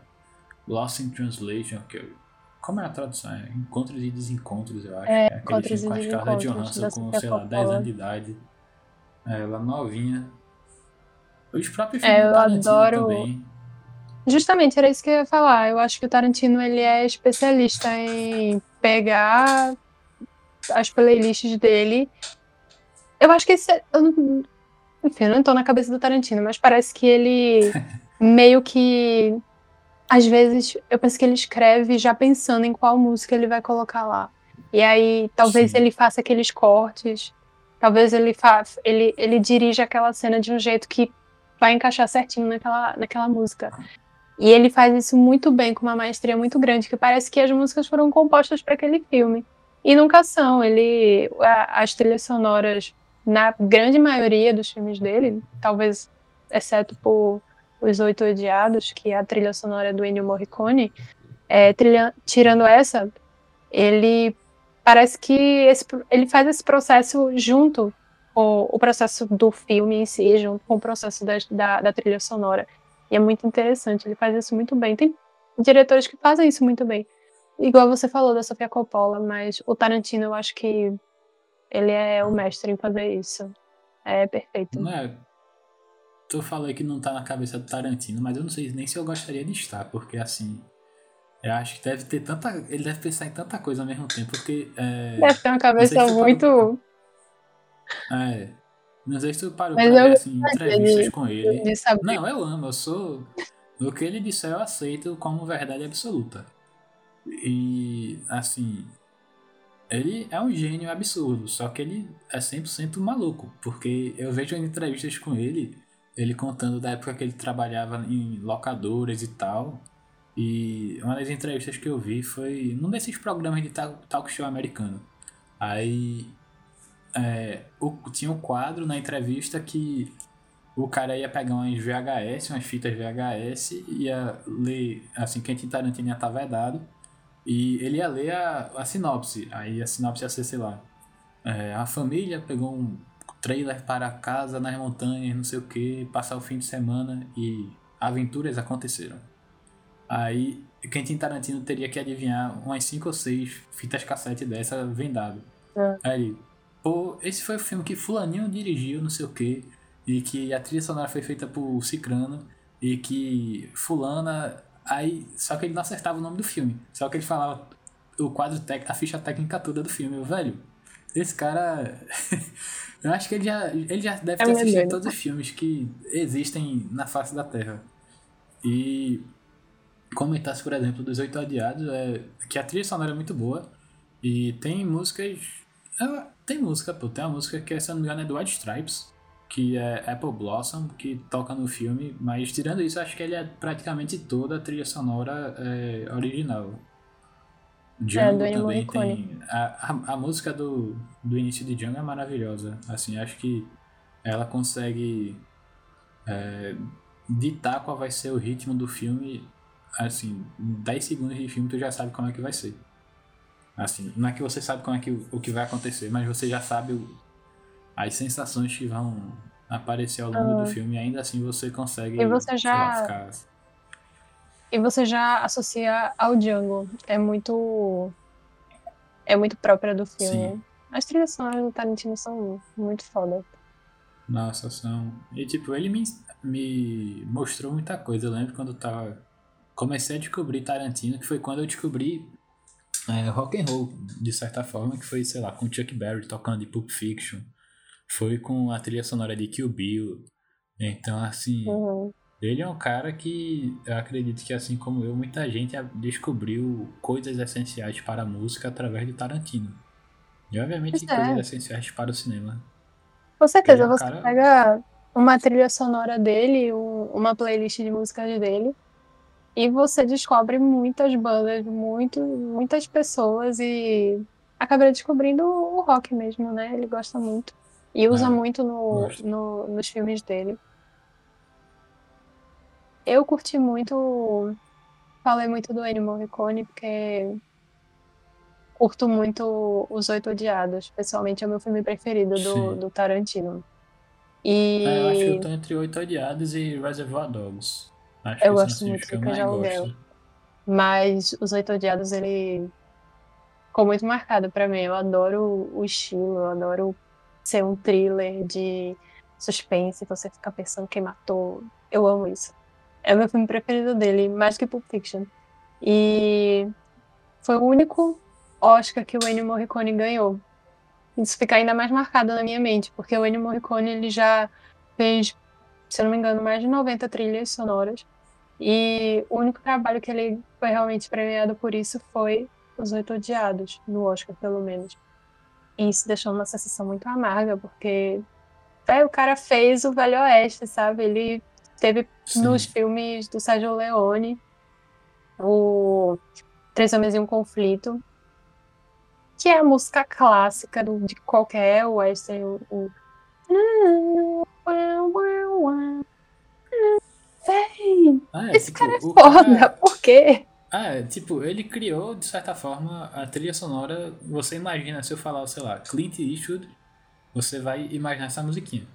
Lost in Translation, que eu, como é a tradução? É Encontros e Desencontros, eu acho. É, é aquele filme com a Scarlett Johansson com, sei lá, 10 anos de idade. É, ela novinha. Os próprios filmes é, eu adoro... também. Justamente, era isso que eu ia falar. Eu acho que o Tarantino ele é especialista em pegar as playlists dele. Eu acho que esse. É, eu não, enfim, eu não tô na cabeça do Tarantino, mas parece que ele meio que. Às vezes, eu penso que ele escreve já pensando em qual música ele vai colocar lá. E aí, talvez Sim. ele faça aqueles cortes, talvez ele, fa ele, ele dirija aquela cena de um jeito que vai encaixar certinho naquela, naquela música. E ele faz isso muito bem, com uma maestria muito grande, que parece que as músicas foram compostas para aquele filme. E nunca são. Ele, as trilhas sonoras, na grande maioria dos filmes dele, talvez exceto por Os Oito Odiados, que é a trilha sonora do Ennio Morricone, é, trilha, tirando essa, ele parece que esse, ele faz esse processo junto o, o processo do filme em si, junto com o processo da, da, da trilha sonora. E é muito interessante, ele faz isso muito bem. Tem diretores que fazem isso muito bem. Igual você falou da Sofia Coppola, mas o Tarantino eu acho que ele é o mestre em fazer isso. É perfeito. Não é. Tu falou que não tá na cabeça do Tarantino, mas eu não sei nem se eu gostaria de estar, porque assim. Eu acho que deve ter tanta. Ele deve pensar em tanta coisa ao mesmo tempo, porque. É, deve ter uma cabeça muito. É. Não sei se tu parou Mas pra ver assim, entrevistas de, com ele. Não, eu amo, eu sou. O que ele disser eu aceito como verdade absoluta. E assim. Ele é um gênio absurdo, só que ele é 100% maluco, porque eu vejo entrevistas com ele, ele contando da época que ele trabalhava em locadoras e tal. E uma das entrevistas que eu vi foi num desses programas de talk show americano. Aí é, o, tinha um quadro na entrevista que o cara ia pegar umas VHS, umas fitas VHS, ia ler, assim, Quentin Tarantino ia estar vedado, e ele ia ler a, a sinopse. Aí a sinopse ia ser, sei lá, é, a família pegou um trailer para casa nas montanhas, não sei o que, passar o fim de semana e aventuras aconteceram. Aí Quentin Tarantino teria que adivinhar umas 5 ou 6 fitas cassete dessa vendado. É. Aí pô, esse foi o filme que fulaninho dirigiu, não sei o que, e que a trilha sonora foi feita por Cicrano, e que fulana, aí, só que ele não acertava o nome do filme, só que ele falava o quadro, tec, a ficha técnica toda do filme, eu, velho, esse cara, eu acho que ele já, ele já deve é ter assistido todos os filmes que existem na face da Terra, e comentasse, por exemplo, dos Oito Odiados, é que a trilha sonora é muito boa, e tem músicas tem música, pô. Tem uma música que, se não me engano, é do White Stripes, que é Apple Blossom, que toca no filme, mas tirando isso, acho que ele é praticamente toda a trilha sonora é, original. Django é, também tem. A, a, a, música do, do início de Django é maravilhosa. Assim, acho que ela consegue é, ditar qual vai ser o ritmo do filme. Assim, 10 segundos de filme tu já sabe como é que vai ser. Assim, não é que você sabe como é que o que vai acontecer, mas você já sabe o, as sensações que vão aparecer ao longo do filme e ainda assim você consegue e você já lá, ficar... e você já associa ao Django. É muito é muito própria do filme. Sim. as trilhas sonoras do Tarantino são muito foda. Nossa são e tipo ele me, me mostrou muita coisa. Eu lembro quando eu tava comecei a descobrir Tarantino que foi quando eu descobri é, rock and roll, de certa forma, que foi, sei lá, com Chuck Berry tocando de Pulp Fiction, foi com a trilha sonora de Kill Bill. Então, assim, uhum. ele é um cara que eu acredito que, assim como eu, muita gente descobriu coisas essenciais para a música através de Tarantino. E, obviamente, é. coisas essenciais para o cinema. Com certeza, é um você cara... pega uma trilha sonora dele, uma playlist de músicas dele, e você descobre muitas bandas, muito, muitas pessoas e acaba descobrindo o rock mesmo, né? Ele gosta muito. E usa é, muito no, no, nos filmes dele. Eu curti muito. Falei muito do Ennio Morricone, porque curto muito Os Oito Odiados. Pessoalmente é o meu filme preferido do, do Tarantino. E... É, eu acho que eu tô entre Oito Odiados e Reservoir Dogs. Acho eu gosto muito de Canja Aluguel. Mas Os Oito Odiados, ele ficou muito marcado para mim. Eu adoro o estilo, eu adoro ser um thriller de suspense, você ficar pensando quem matou. Eu amo isso. É o meu filme preferido dele, mais que Pulp Fiction. E foi o único Oscar que o Ennio Morricone ganhou. Isso fica ainda mais marcado na minha mente, porque o Ennio Morricone ele já fez, se eu não me engano, mais de 90 trilhas sonoras. E o único trabalho que ele foi realmente premiado por isso foi Os Oito Odiados, no Oscar, pelo menos. E isso deixou uma sensação muito amarga, porque é, o cara fez o Velho Oeste, sabe? Ele teve Sim. nos filmes do Sérgio Leone o Três Homens em um Conflito, que é a música clássica do, de qualquer western. O, o... Véi, ah, é, esse tipo, cara é foda, cara... por quê? Ah, é, tipo, ele criou, de certa forma, a trilha sonora. Você imagina se eu falar, sei lá, Clint Eastwood você vai imaginar essa musiquinha.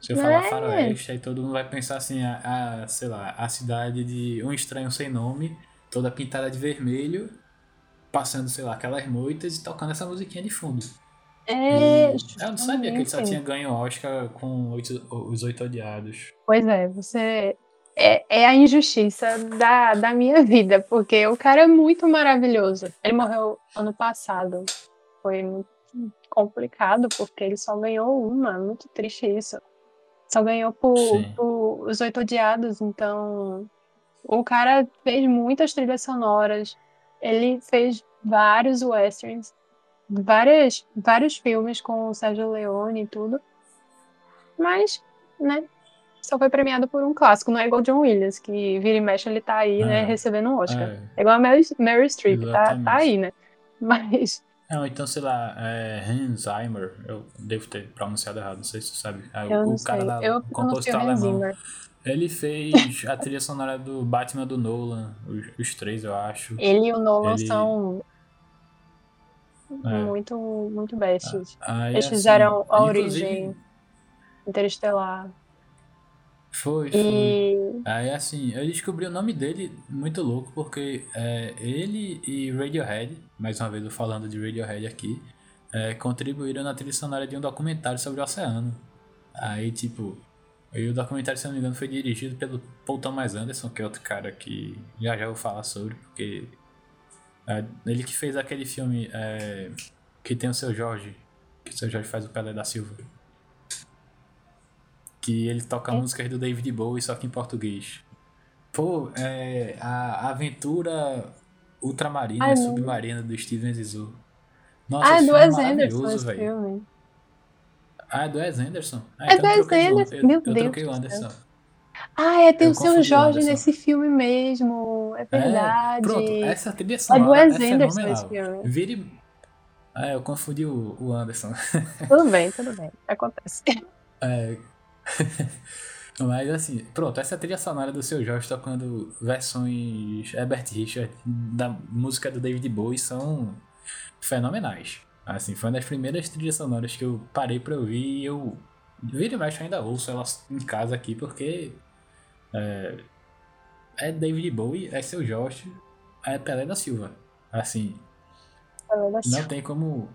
Se eu falar é. faroeste, aí todo mundo vai pensar assim, a, a, sei lá, a cidade de um estranho sem nome, toda pintada de vermelho, passando, sei lá, aquelas moitas e tocando essa musiquinha de fundo. É, eu não sabia que ele só tinha ganho Oscar com oito, Os Oito Odiados. Pois é, você. É, é a injustiça da, da minha vida, porque o cara é muito maravilhoso. Ele morreu ano passado. Foi muito complicado, porque ele só ganhou uma. Muito triste isso. Só ganhou por, por Os Oito Odiados, então. O cara fez muitas trilhas sonoras. Ele fez vários westerns várias, vários filmes com o Sérgio Leone e tudo. Mas, né, só foi premiado por um clássico. Não é igual John Williams, que vira e mexe ele tá aí, né, é, né, recebendo um Oscar. É, é igual a Mary, Mary Streep, tá, tá, aí, né. Mas... Não, então, sei lá, é Hans Zimmer, eu devo ter pronunciado errado, não sei se você sabe. É, eu o cara da eu compositor alemão. Ele fez a trilha sonora do Batman do Nolan, os, os três, eu acho. Ele e o Nolan ele... são é. muito, muito bestes. Ah, Eles assim, fizeram a origem interestelar. Foi, foi. E... Aí assim, eu descobri o nome dele muito louco, porque é, ele e Radiohead, mais uma vez eu falando de Radiohead aqui, é, contribuíram na trilha sonora de um documentário sobre o oceano. Aí, tipo, e o documentário, se não me engano, foi dirigido pelo Paul Thomas Anderson, que é outro cara que já já vou falar sobre, porque é, ele que fez aquele filme é, que tem o seu Jorge, que o seu Jorge faz o Pelé da Silva. Que ele toca é. músicas do David Bowie, só que em português. Pô, é, a aventura ultramarina Ai, e submarina do Steven Zissou. Nossa, ah, é do Wes Anderson filme. Ah, é do Wes Anderson? Ah, é então do Wes Anderson? Meu eu, Deus. Eu troquei o Anderson. Ah, é, tem eu o seu Jorge nesse filme mesmo. É verdade. É, pronto, essa trilha sonora é do Wes é Anderson esse filme. Vire... Ah, eu confundi o, o Anderson. Tudo bem, tudo bem. Acontece. É... Mas assim, pronto, essa trilha sonora do seu Jorge tocando versões Herbert Richard da música do David Bowie são fenomenais. Assim, foi uma das primeiras trilhas sonoras que eu parei pra ouvir e eu vira e mexe ainda ouço elas em casa aqui porque é, é David Bowie, é seu Jorge, é Pelé da Silva. Assim, Pelé da Silva. não tem como.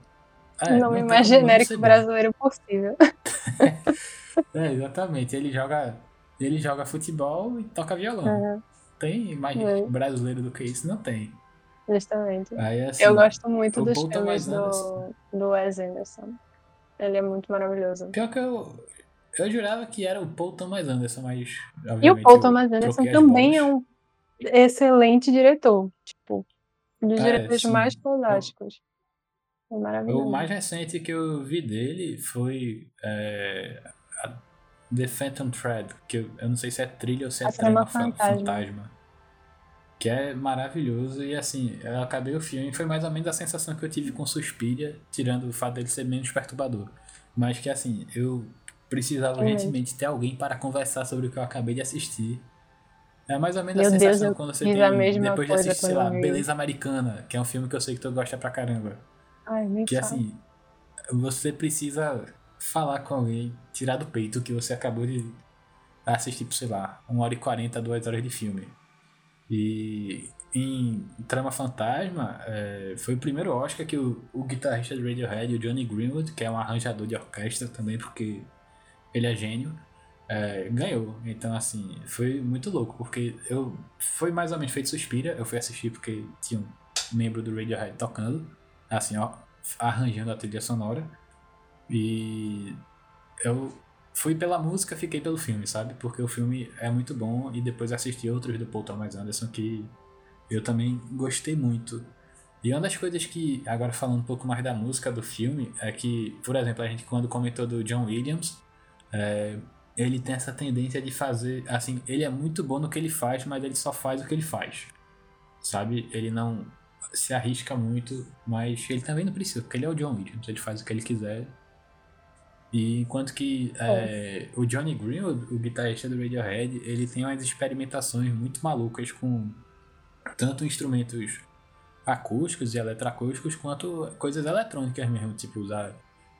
É, nome não mais genérico brasileiro possível. é, exatamente. Ele joga, ele joga futebol e toca violão. Uhum. Tem mais é. brasileiro do que isso? Não tem. Justamente. Aí, assim, eu gosto muito dos filmes do, do Wes Anderson. Ele é muito maravilhoso. Pior que eu, eu jurava que era o Paul Thomas Anderson, mas. E o Paul Thomas Anderson também é um excelente diretor. Tipo, um dos é, diretores mais fantásticos. É maravilhoso. O mais recente que eu vi dele foi é, The Phantom Thread, que eu, eu, não sei se é trilha ou se é a trama fantasma. fantasma. Que é maravilhoso e assim, eu acabei o filme e foi mais ou menos a sensação que eu tive com Suspiria, tirando o fato dele ser menos perturbador. Mas que assim, eu precisava uhum. urgentemente ter alguém para conversar sobre o que eu acabei de assistir. É mais ou menos Meu a sensação Deus, quando você tem, depois de assistir, sei lá, Beleza Americana, que é um filme que eu sei que tu gosta pra caramba. Ai, nem que fala. assim, você precisa falar com alguém, tirar do peito que você acabou de assistir, sei lá, 1 hora e 40, 2 horas de filme. E em Trama Fantasma, é, foi o primeiro Oscar que o, o guitarrista de Radiohead, o Johnny Greenwood, que é um arranjador de orquestra também, porque ele é gênio, é, ganhou. Então, assim, foi muito louco, porque eu foi mais ou menos feito Suspira, eu fui assistir porque tinha um membro do Radiohead tocando, assim, ó, arranjando a trilha sonora. E eu fui pela música, fiquei pelo filme, sabe? Porque o filme é muito bom e depois assisti outros do Paul Thomas Anderson que eu também gostei muito. E uma das coisas que, agora falando um pouco mais da música do filme, é que, por exemplo, a gente quando comentou do John Williams, é, ele tem essa tendência de fazer, assim, ele é muito bom no que ele faz, mas ele só faz o que ele faz. Sabe? Ele não se arrisca muito, mas ele também não precisa, porque ele é o John Williams, ele faz o que ele quiser. E enquanto que é, o Johnny Green, o, o guitarrista do Radiohead, ele tem umas experimentações muito malucas com tanto instrumentos acústicos e eletroacústicos quanto coisas eletrônicas mesmo, tipo usar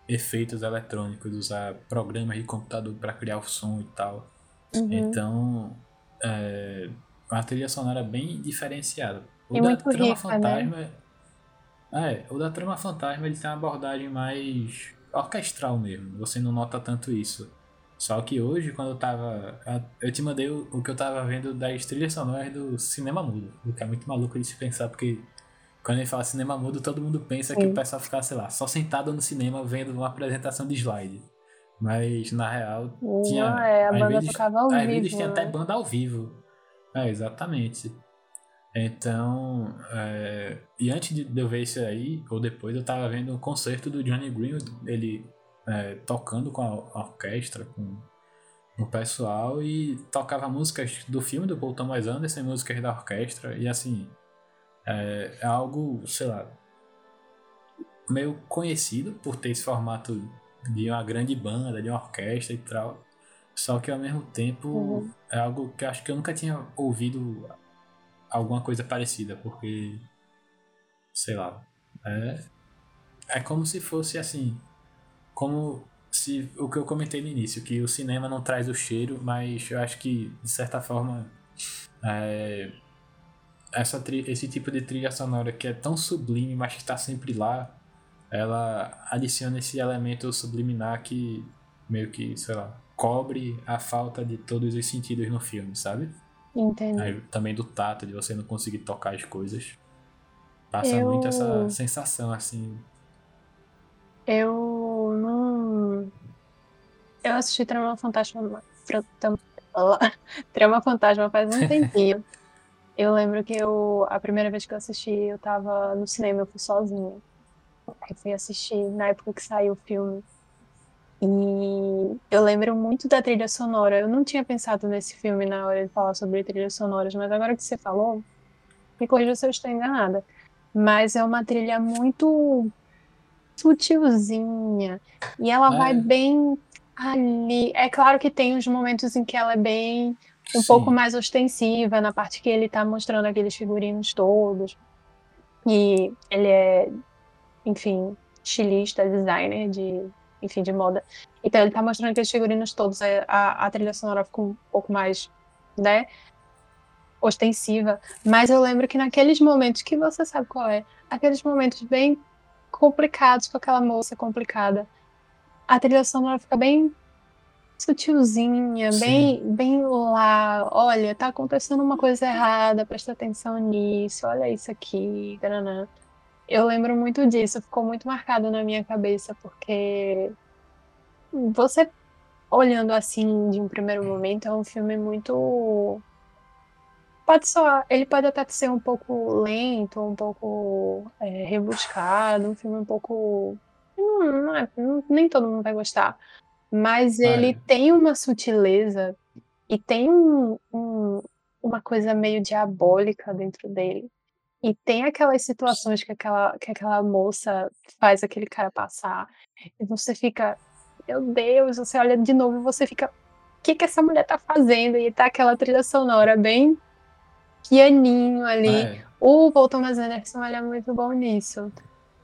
efeitos eletrônicos, usar programas de computador para criar o som e tal. Uhum. Então, é uma trilha sonora bem diferenciada. O E da Trama rica, Fantasma. É, o da Trama Fantasma ele tem uma abordagem mais orquestral mesmo. Você não nota tanto isso. Só que hoje, quando eu tava. Eu te mandei o, o que eu tava vendo das trilhas sonoras do cinema mudo. O que é muito maluco de se pensar, porque quando ele fala cinema mudo, todo mundo pensa que Sim. o pessoal fica, sei lá, só sentado no cinema vendo uma apresentação de slide. Mas na real. Tinha, Não, é, a banda vezes- tocava ao às vivo. vezes tinha até né? banda ao vivo. É, exatamente. Então, é, e antes de eu ver isso aí, ou depois, eu tava vendo um concerto do Johnny Green, ele é, tocando com a, a orquestra, com o pessoal, e tocava músicas do filme do Paul Thomas Anderson, músicas da orquestra, e assim, é, é algo, sei lá, meio conhecido por ter esse formato de uma grande banda, de uma orquestra e tal. Só que ao mesmo tempo Uhum. é algo que eu acho que eu nunca tinha ouvido alguma coisa parecida, porque sei lá, é, é como se fosse assim, como se o que eu comentei no início, que o cinema não traz o cheiro, mas eu acho que de certa forma é, essa esse tipo de trilha sonora que é tão sublime, mas que está sempre lá, ela adiciona esse elemento subliminar que meio que, sei lá, cobre a falta de todos os sentidos no filme, sabe? Entendi. Aí, também do tato, de você não conseguir tocar as coisas. Passa Eu- muito essa sensação, assim. Eu não. Eu assisti Trama Fantasma. Trama Fantasma faz um tempinho. Eu lembro que eu. A primeira vez que eu assisti, eu tava no cinema, eu fui sozinha. Aí fui assistir na época que saiu o filme. E eu lembro muito da trilha sonora. Eu não tinha pensado nesse filme na hora de falar sobre trilhas sonoras, mas agora que você falou, me corrija se eu estou enganada. Mas é uma trilha muito sutilzinha. E ela É. vai bem ali. É claro que tem uns momentos em que ela é bem um sim. pouco mais ostensiva, na parte que ele tá mostrando aqueles figurinos todos. E ele é, enfim, estilista, designer de, enfim, de moda. Então ele tá mostrando aqueles figurinos todos. A, a, a trilha sonora fica um pouco mais, né? Ostensiva. Mas eu lembro que naqueles momentos que você sabe qual é, aqueles momentos bem complicados com aquela moça complicada, a trilha sonora fica bem sutilzinha, Sim. bem, bem lá. Olha, tá acontecendo uma coisa errada, presta atenção nisso, olha isso aqui. taranã. Eu lembro muito disso, ficou muito marcado na minha cabeça, porque você olhando assim de um primeiro momento, é um filme muito. Pode só. Ele pode até ser um pouco lento, um pouco é, rebuscado, um filme um pouco. Não, não é- não- nem todo mundo vai gostar. Mas ele É. tem uma sutileza e tem um- um- uma coisa meio diabólica dentro dele. E tem aquelas situações que aquela, que aquela moça faz aquele cara passar. E você fica, meu Deus, você olha de novo e você fica, o que, que essa mulher tá fazendo? E tá aquela trilha sonora bem pianinho ali. É, O Paul Thomas Anderson ele é muito bom nisso.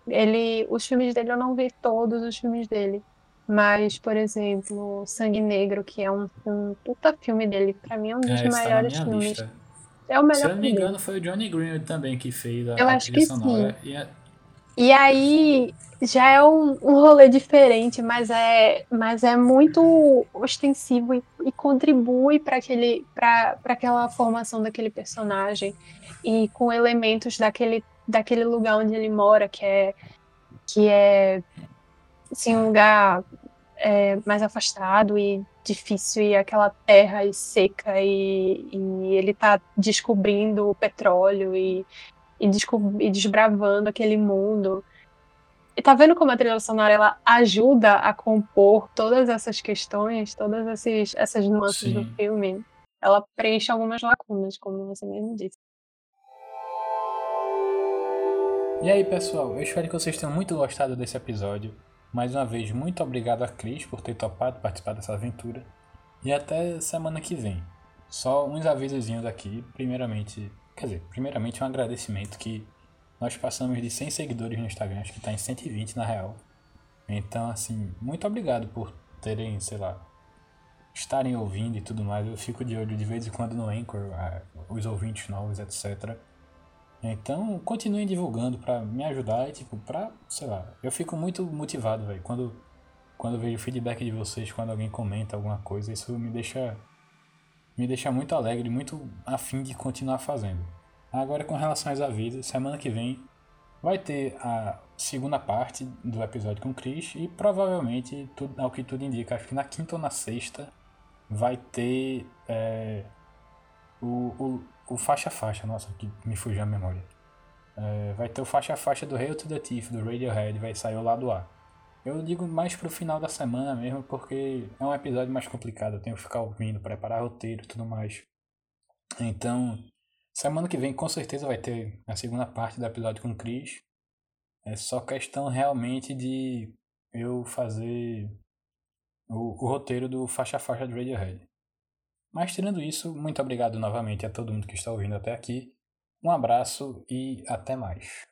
Ele, os filmes dele eu não vi todos os filmes dele, mas por exemplo, Sangue Negro, que é um, um puta filme dele, pra mim é um dos é, tá na maiores minha filmes. lista. É o Se melhor eu não me engano, foi o Johnny Greenwood também que fez a, Eu a acho que sonora. E é- E aí já é um, um rolê diferente, mas é, mas é muito ostensivo e, e contribui para aquela formação daquele personagem e com elementos daquele, daquele lugar onde ele mora, que é que é assim, um lugar é, mais afastado e difícil e aquela terra e seca e, e ele tá descobrindo o petróleo e e, e desbravando aquele mundo. E tá vendo como a trilha sonora ela ajuda a compor todas essas questões, todas esses, essas nuances do Sim. filme? Ela preenche algumas lacunas, como você mesmo disse. E aí, pessoal, eu espero que vocês tenham muito gostado desse episódio. Mais uma vez, muito obrigado a Cris por ter topado participar dessa aventura. E até semana que vem. Só uns avisozinhos aqui. Primeiramente, quer dizer, primeiramente um agradecimento que nós passamos de 100 seguidores no Instagram, acho que tá em 120 na real. Então, assim, muito obrigado por terem, sei lá, estarem ouvindo e tudo mais. Eu fico de olho de vez em quando no Anchor, os ouvintes novos, etc. Então, continuem divulgando para me ajudar e, tipo, pra, sei lá, eu fico muito motivado, velho. Quando, quando eu vejo o feedback de vocês, quando alguém comenta alguma coisa, isso me deixa, me deixa muito alegre, muito afim de continuar fazendo. Agora, com relação às avisos, semana que vem vai ter a segunda parte do episódio com o Chris e provavelmente, tudo, ao que tudo indica, acho que na quinta ou na sexta vai ter é, o, o, o faixa faixa, nossa, que me fugiu a memória. É, vai ter o faixa faixa do Hail to the Thief, do Radiohead, vai sair o lado A. Eu digo mais pro final da semana mesmo, porque é um episódio mais complicado, eu tenho que ficar ouvindo, preparar roteiro e tudo mais. Então, Semana que vem com certeza vai ter a segunda parte do episódio com o Chris. É só questão realmente de eu fazer o, o roteiro do faixa faixa do Radiohead. Mas tirando isso, muito obrigado novamente a todo mundo que está ouvindo até aqui. Um abraço e até mais.